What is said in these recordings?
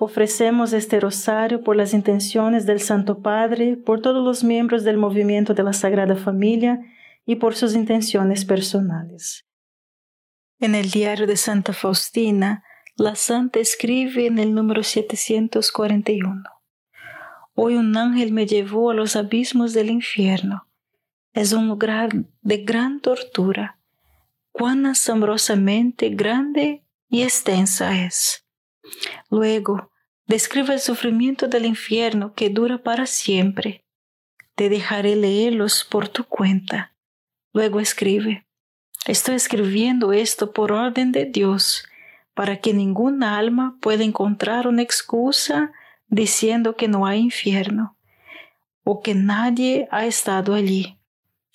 Ofrecemos este rosario por las intenciones del Santo Padre, por todos los miembros del movimiento de la Sagrada Familia y por sus intenciones personales. En el diario de Santa Faustina, la santa escribe en el número 741. Hoy un ángel me llevó a los abismos del infierno. Es un lugar de gran tortura. Cuán asombrosamente grande y extensa es. Luego, describe el sufrimiento del infierno que dura para siempre. Te dejaré leerlos por tu cuenta. Luego escribe, estoy escribiendo esto por orden de Dios, para que ninguna alma pueda encontrar una excusa diciendo que no hay infierno, o que nadie ha estado allí,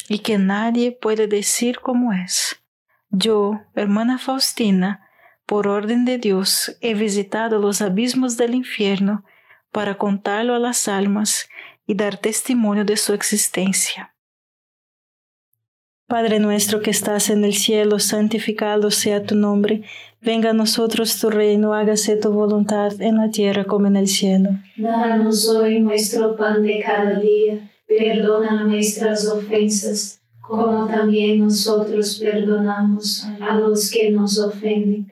y que nadie puede decir cómo es. Yo, hermana Faustina, por orden de Dios, he visitado los abismos del infierno para contarlo a las almas y dar testimonio de su existencia. Padre nuestro que estás en el cielo, santificado sea tu nombre, venga a nosotros tu reino, hágase tu voluntad en la tierra como en el cielo. Danos hoy nuestro pan de cada día, perdona nuestras ofensas, como también nosotros perdonamos a los que nos ofenden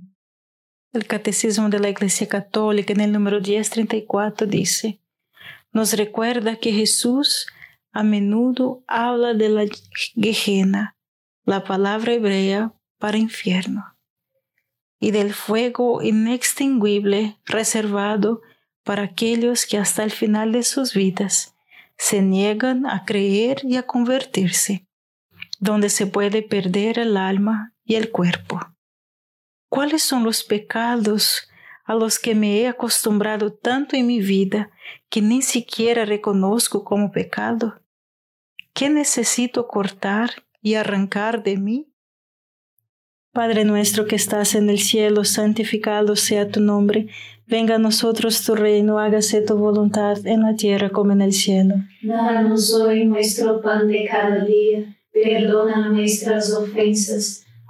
El Catecismo de la Iglesia Católica en el número 1034 dice, nos recuerda que Jesús a menudo habla de la Gehenna, la palabra hebrea para infierno, y del fuego inextinguible reservado para aquellos que hasta el final de sus vidas se niegan a creer y a convertirse, donde se puede perder el alma y el cuerpo. ¿Cuáles son los pecados a los que me he acostumbrado tanto en mi vida que ni siquiera reconozco como pecado? ¿Qué necesito cortar y arrancar de mí? Padre nuestro que estás en el cielo, santificado sea tu nombre, venga a nosotros tu reino, hágase tu voluntad en la tierra como en el cielo. Danos hoy nuestro pan de cada día, perdona nuestras ofensas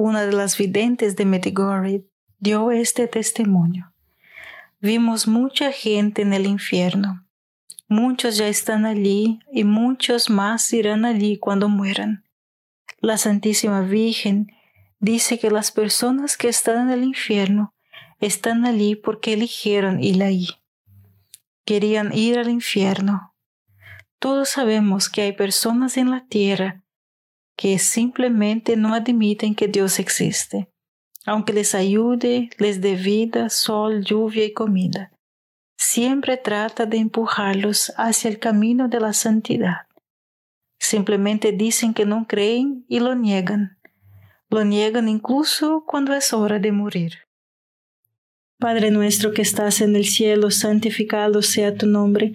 una de las videntes de Medjugorje, dio este testimonio. vimos mucha gente en el infierno. Muchos ya están allí y muchos más irán allí cuando mueran. La Santísima Virgen dice que las personas que están en el infierno están allí porque eligieron ir allí. Querían ir al infierno. Todos sabemos que hay personas en la tierra que simplemente no admiten que Dios existe aunque les ayude, les dé vida, sol, lluvia y comida. Siempre trata de empujarlos hacia el camino de la santidad. Simplemente dicen que no creen y lo niegan. Lo niegan incluso cuando es hora de morir. Padre nuestro que estás en el cielo, santificado sea tu nombre.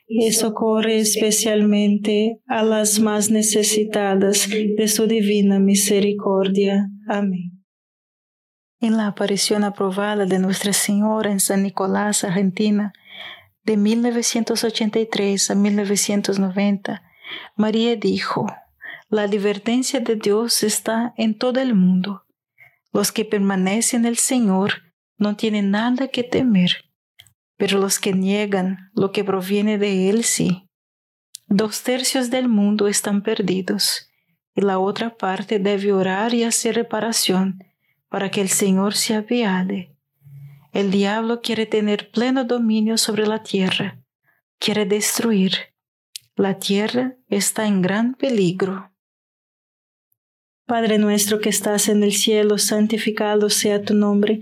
y socorre especialmente a las más necesitadas de su divina misericordia. Amén. En la aparición aprobada de Nuestra Señora en San Nicolás, Argentina, de 1983 a 1990, María dijo, la advertencia de Dios está en todo el mundo. Los que permanecen en el Señor no tienen nada que temer, pero los que niegan lo que proviene de Él sí. Dos tercios del mundo están perdidos y la otra parte debe orar y hacer reparación para que el Señor se apiade. El diablo quiere tener pleno dominio sobre la tierra, quiere destruir. La tierra está en gran peligro. Padre nuestro que estás en el cielo, santificado sea tu nombre.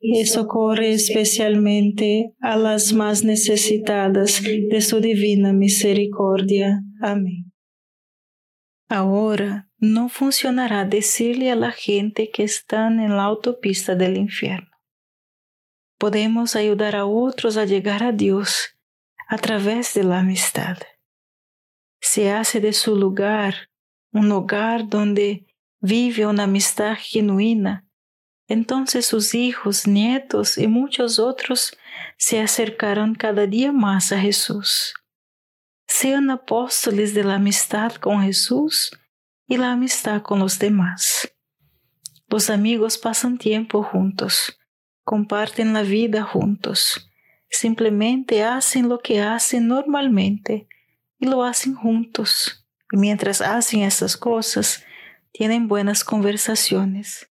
y socorre especialmente a las más necesitadas de su divina misericordia. Amén. Ahora no funcionará decirle a la gente que están en la autopista del infierno. Podemos ayudar a otros a llegar a Dios a través de la amistad. Se hace de su lugar un hogar donde vive una amistad genuina, entonces sus hijos, nietos y muchos otros se acercarán cada día más a Jesús. Sean apóstoles de la amistad con Jesús y la amistad con los demás. Los amigos pasan tiempo juntos, comparten la vida juntos, simplemente hacen lo que hacen normalmente y lo hacen juntos. Y mientras hacen esas cosas, tienen buenas conversaciones.